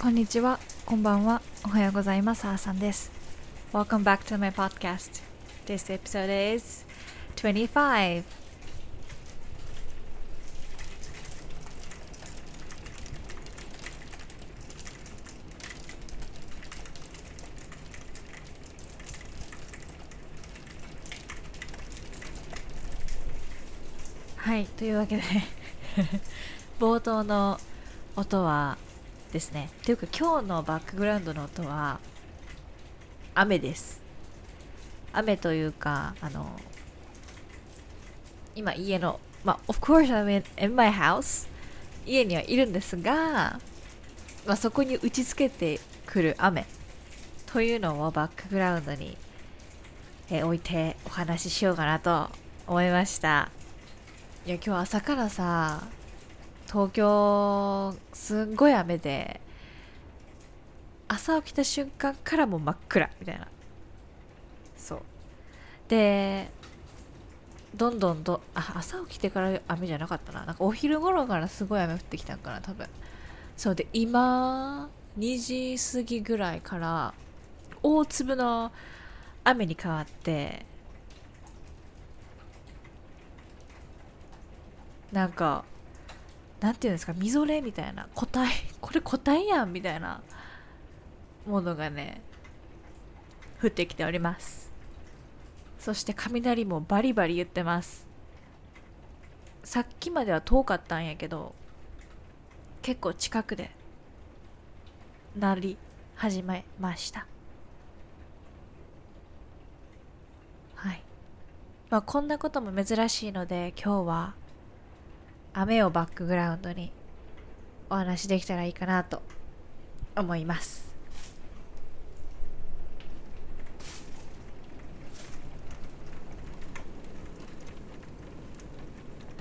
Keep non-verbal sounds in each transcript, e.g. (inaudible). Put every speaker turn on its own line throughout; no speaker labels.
こんにちは、こんばんは、おはようございます。あーさんです。Welcome back to my podcast. This episode is 25. (laughs) はい、というわけで (laughs) 冒頭の音はですね。というか今日のバックグラウンドの音は雨です。雨というかあの今家のまあ of course I'm in, in my house 家にはいるんですが、まあ、そこに打ちつけてくる雨というのをバックグラウンドに、え置いてお話ししようかなと思いました。いや今日朝からさ東京すんごい雨で朝起きた瞬間からもう真っ暗みたいな。そう。でどんどんどあ朝起きてから雨じゃなかったな。なんかお昼頃からすごい雨降ってきたんかな多分。そうで今2時過ぎぐらいから大粒の雨に変わってなんかなんていうんですかみぞれみたいな個体 (laughs) これ個体やんみたいなものがね降ってきております。そして雷もバリバリ言ってます。さっきまでは遠かったんやけど結構近くで鳴り始めました。はい。まあこんなことも珍しいので今日は雨をバックグラウンドにお話できたらいいかなと思います。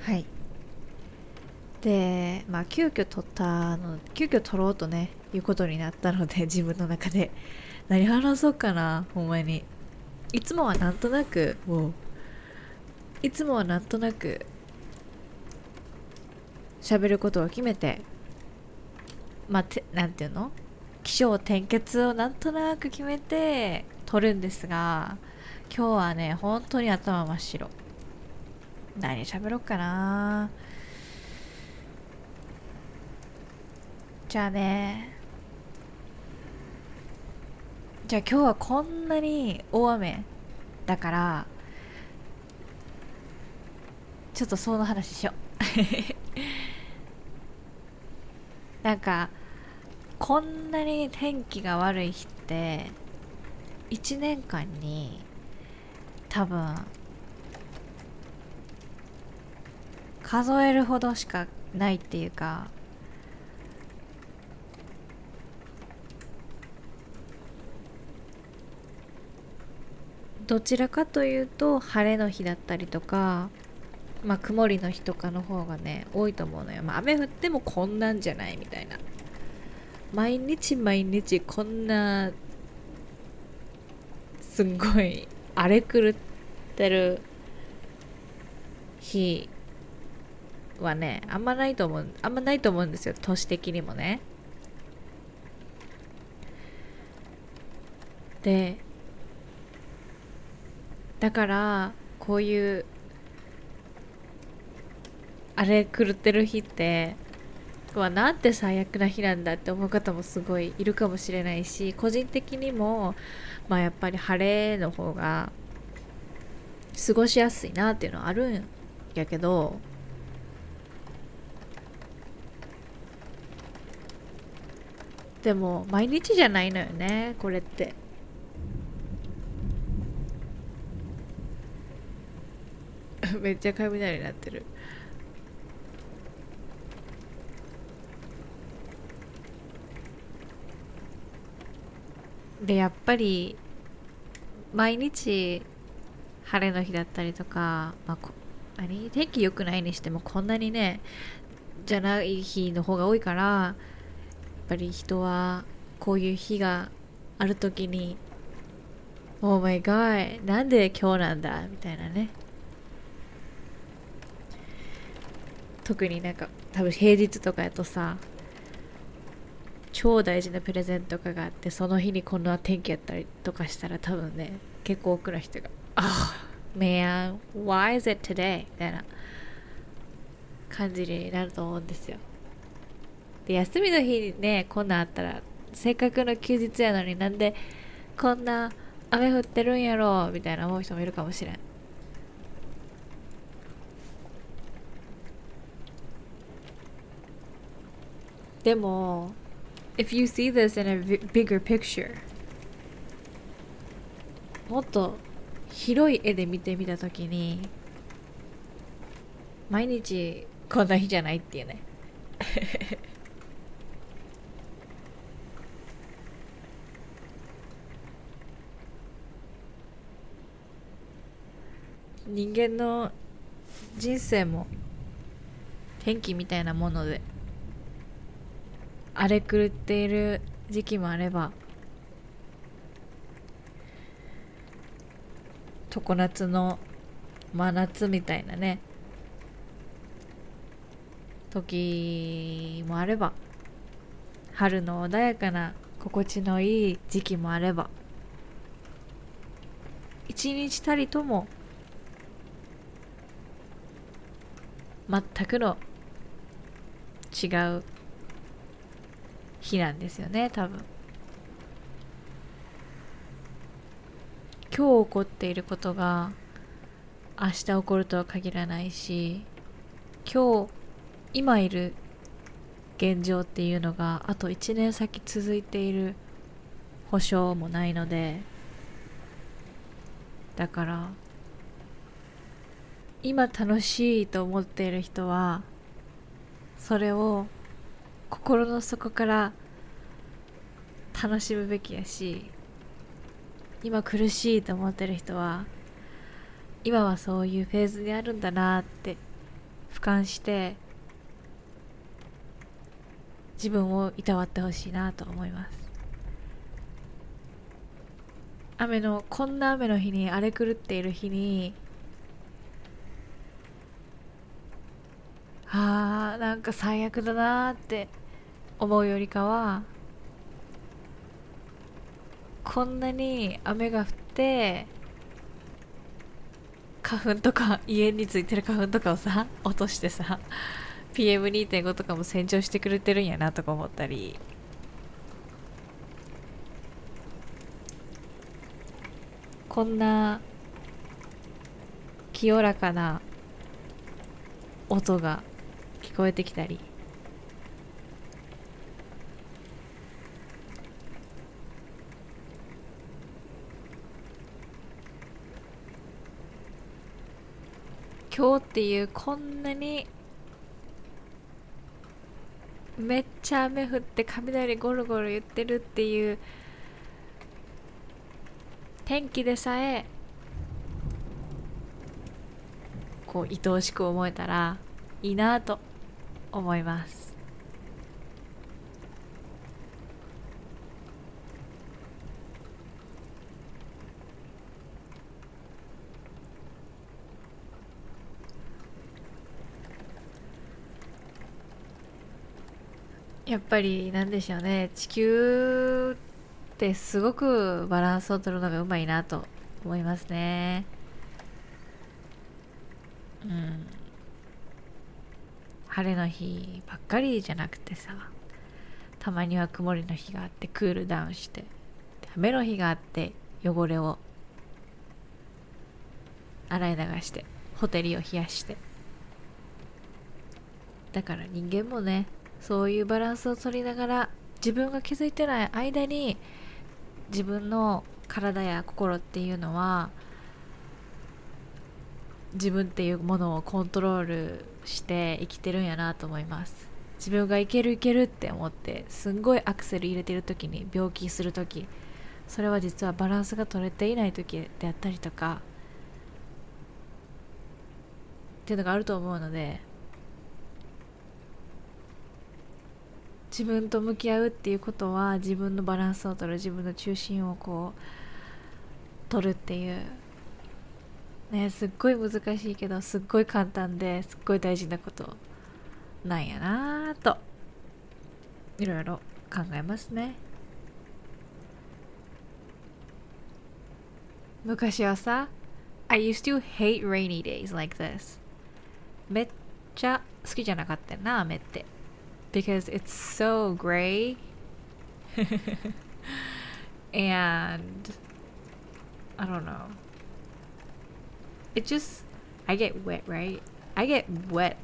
はい。でまあ急遽撮ったの急遽撮ろうとねいうことになったので (laughs) 自分の中で。何話そうかなほんまに。いつもはなんとなくもういつもはなんとなく喋ることを決めてまあてなんていうの？起承転結をなんとなく決めて撮るんですが今日はね本当に頭真っ白。何喋ろうかな。じゃあねじゃあ今日はこんなに大雨だからちょっとその話しよう。なんかこんなに天気が悪い日って1年間に多分数えるほどしかないっていうかどちらかというと晴れの日だったりとかまあ曇りの日とかの方がね多いと思うのよ、まあ、雨降ってもこんなんじゃないみたいな。毎日毎日こんなすんごい荒れ狂ってる日はねあんまないと思うあんまないと思うんですよ。都市的にもね。でだからこういうあれ狂ってる日ってうわなんて最悪な日なんだって思う方もすごいいるかもしれないし個人的にもまあやっぱり晴れの方が過ごしやすいなっていうのはあるんやけどでも毎日じゃないのよねこれって。(laughs) めっちゃ雷になってる。でやっぱり毎日晴れの日だったりとか、まあ、こ何天気良くないにしてもこんなにねじゃない日の方が多いからやっぱり人はこういう日がある時に「Oh my god なんで今日なんだ」みたいなね。特になんか多分平日とかやとさ超大事なプレゼントがあってその日にこんな天気やったりとかしたら多分ね結構多くの人が「あ、oh, man why is it today?」みたいな感じになると思うんですよ。で休みの日にねこんなんあったらせっかくの休日やのになんでこんな雨降ってるんやろみたいな思う人もいるかもしれん。でも if you see this in a bigger picture. もっと広い絵で見てみたときに毎日こんな日じゃないっていうね。(laughs) 人間の人生も天気みたいなもので。荒れ狂っている時期もあれば常夏の真夏みたいなね時もあれば春の穏やかな心地のいい時期もあれば一日たりとも全くの違う日なんですよね多分。今日起こっていることが明日起こるとは限らないし今日今いる現状っていうのがあと1年先続いている保証もないのでだから今楽しいと思っている人はそれを心の底から楽しむべきやし今苦しいと思ってる人は今はそういうフェーズにあるんだなって俯瞰して自分をいたわってほしいなと思います。雨のこんな雨の日に荒れ狂っている日にあーなんか最悪だなって思うよりかはこんなに雨が降って花粉とか家についてる花粉とかをさ落としてさ PM2.5 とかも洗浄してくれてるんやなとか思ったり。こんな清らかな音がこえてきたり。今日っていうこんなにめっちゃ雨降って雷ゴロゴロ言ってるっていう天気でさえこう愛おしく思えたらいいなと。思います。やっぱりなんでしょうね。地球ってすごくバランスを取るのがうまいなと思いますね。うん。晴れの日ばっかりじゃなくてさたまには曇りの日があってクールダウンして雨の日があって汚れを洗い流してホテルを冷やして。だから人間もねそういうバランスを取りながら自分が気づいてない間に自分の体や心っていうのは自分っていうものをコントロールして生きてるんやなと思います。自分がいけるいけるって思ってすんごいアクセル入れてる時に病気する時それは実はバランスが取れていない時であったりとかっていうのがあると思うので自分と向き合うっていうことは自分のバランスを取る自分の中心をこう取るっていうねすっごい難しいけどすっごい簡単ですっごい大事なことなんやなといろいろ考えますね。昔はさ I used to hate rainy days like this. めっちゃ好きじゃなかったな雨って。Because it's so gray. (laughs) And I don't know. It just I get wet right I get wet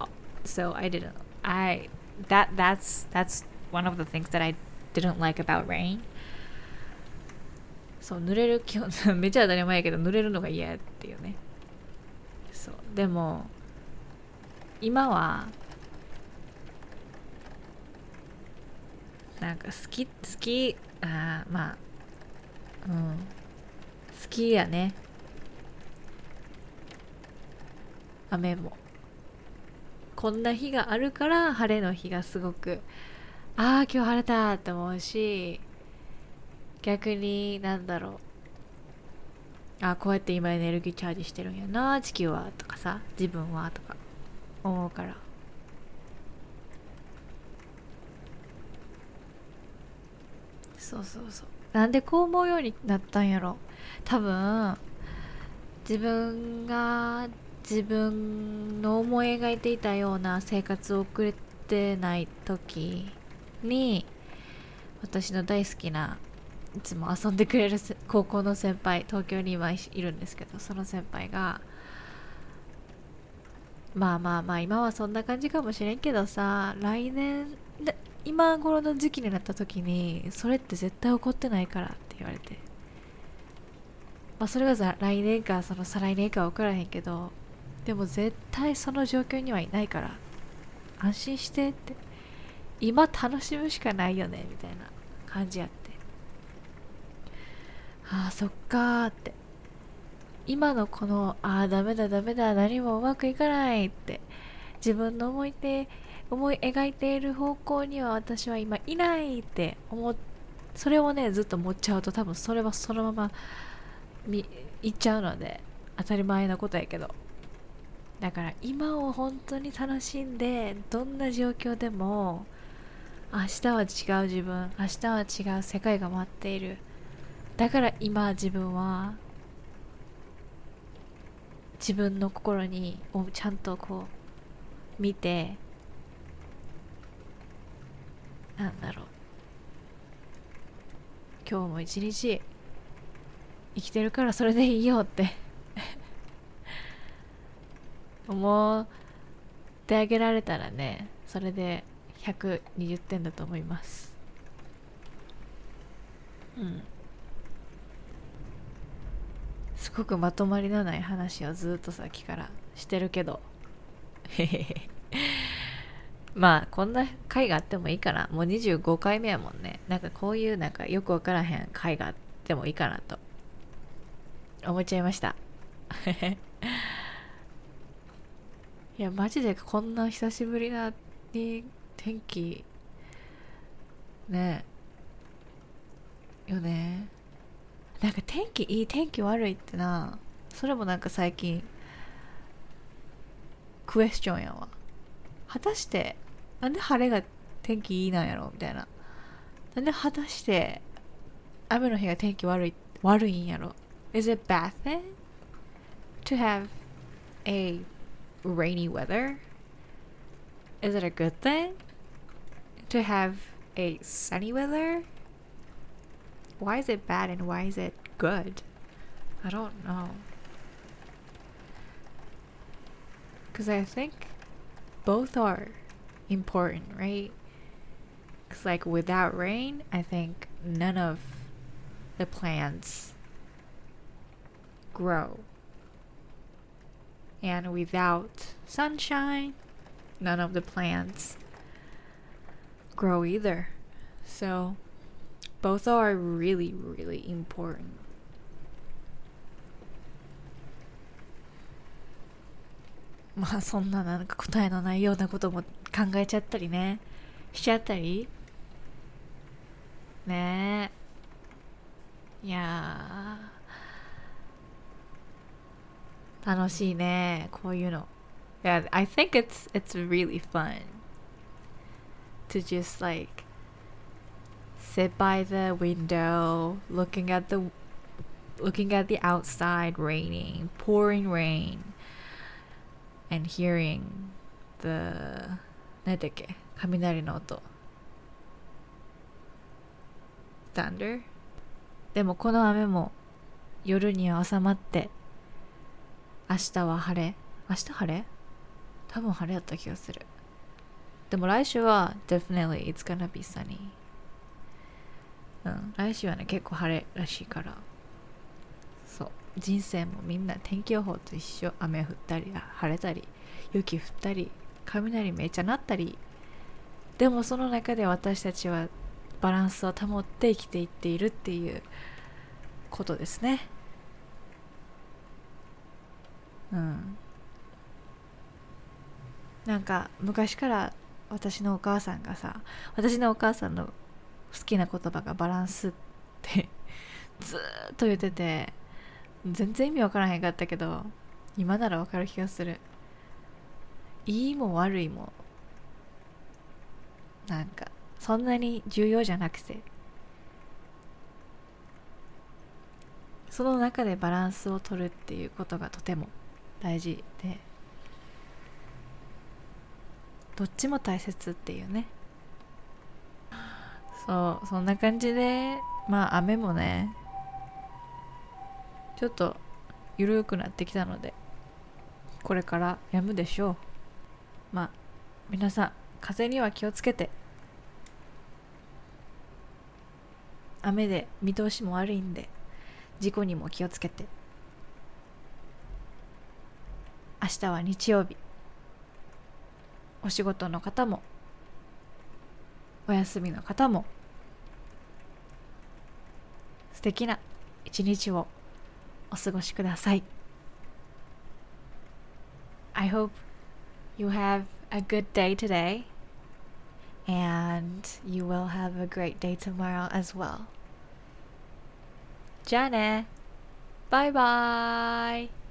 so I didn't I that that's that's one of the things that I didn't like about rain そう濡れる基本めちゃ当たり前やけど濡れるのが嫌っていうねそうでも今はなんか好き好きあまあうん好きやね雨も。こんな日があるから晴れの日がすごくああ今日晴れたって思うし逆になんだろう。あこうやって今エネルギーチャージしてるんやな地球はとかさ自分はとか思うから。そうそうそう。なんでこう思うようになったんやろ。多分自分が自分の思い描いていたような生活を送れてない時に私の大好きないつも遊んでくれる高校の先輩東京に今いるんですけどその先輩がまあまあまあ今はそんな感じかもしれんけどさ来年今頃の時期になった時にそれって絶対起こってないからって言われて。まあそれが来年かその再来年か分からへんけどでも絶対その状況にはいないから安心してって。今楽しむしかないよねみたいな感じやって。ああそっかーって。今のこのああダメだダメだ何もうまくいかないって。自分の思いて思い描いている方向には私は今いないって思それをねずっと持っちゃうと多分それはそのままみいっちゃうので当たり前なことやけど。だから今を本当に楽しんでどんな状況でも明日は違う自分明日は違う世界が待っている。だから今自分は自分の心にをちゃんとこう見てなんだろう。今日も一日生きてるからそれでいいよって。思ってあげられたらねそれで120点だと思います。うん。すごくまとまりのない話をずっとさっきからしてるけど。(laughs) まあこんな回があってもいいかなもう25回目やもんね。なんかこういうなんかよくわからへん回があってもいいかなと思っちゃいました。(laughs) いやマジでこんな久しぶりなに天気ねよね。なんか天気いい天気悪いってなそれもなんか最近クエスチョンやわ。果たしてなんで晴れが天気いいなんやろ？みたいな。なんで果たして雨の日が天気悪い悪いんやろ？Is it bad thing to have a rainy weather? Is it a good thing to have a sunny weather? Why is it bad and why is it good? I don't know. Because I think both are important, right? Because, like, without rain, I think none of the plants grow And without sunshine, none of the plants grow either. So, both are really, really important. (laughs) まあそんななんか答えのないようなことも考えちゃったりねしちゃったりねえいや 楽しいねこういうの Yeah, I think it's it's really fun to just like sit by the window looking at the looking at the outside raining pouring rain and hearing the 何だっけ雷の音 thunder でもこの雨も夜には収まって 明日は晴れ？明日晴れ？多分晴れやった気がする。でも来週は definitely it's gonna be sunny うん来週はね結構晴れらしいから。そう。人生もみんな天気予報と一緒。雨降ったり晴れたり雪降ったり雷めちゃなったり。でもその中で私たちはバランスを保って生きていっているっていうことですね。うん。なんか昔から私のお母さんがさ私のお母さんの好きな言葉がバランスって (laughs) ずっと言ってて全然意味わからへんかったけど今ならわかる気がする。いいも悪いもなんかそんなに重要じゃなくて。その中でバランスを取るっていうことがとても大事で。どっちも大切っていうね。そうそんな感じで。まあ雨もね。ちょっと緩くなってきたのでこれから止むでしょう。まあ皆さん風には気をつけて。雨で見通しも悪いんで事故にも気をつけて。明日は日曜日お仕事の方もお休みの方も素敵な一日をお過ごしください I hope you have a good day today and you will have a great day tomorrow as well じゃあねバイバイ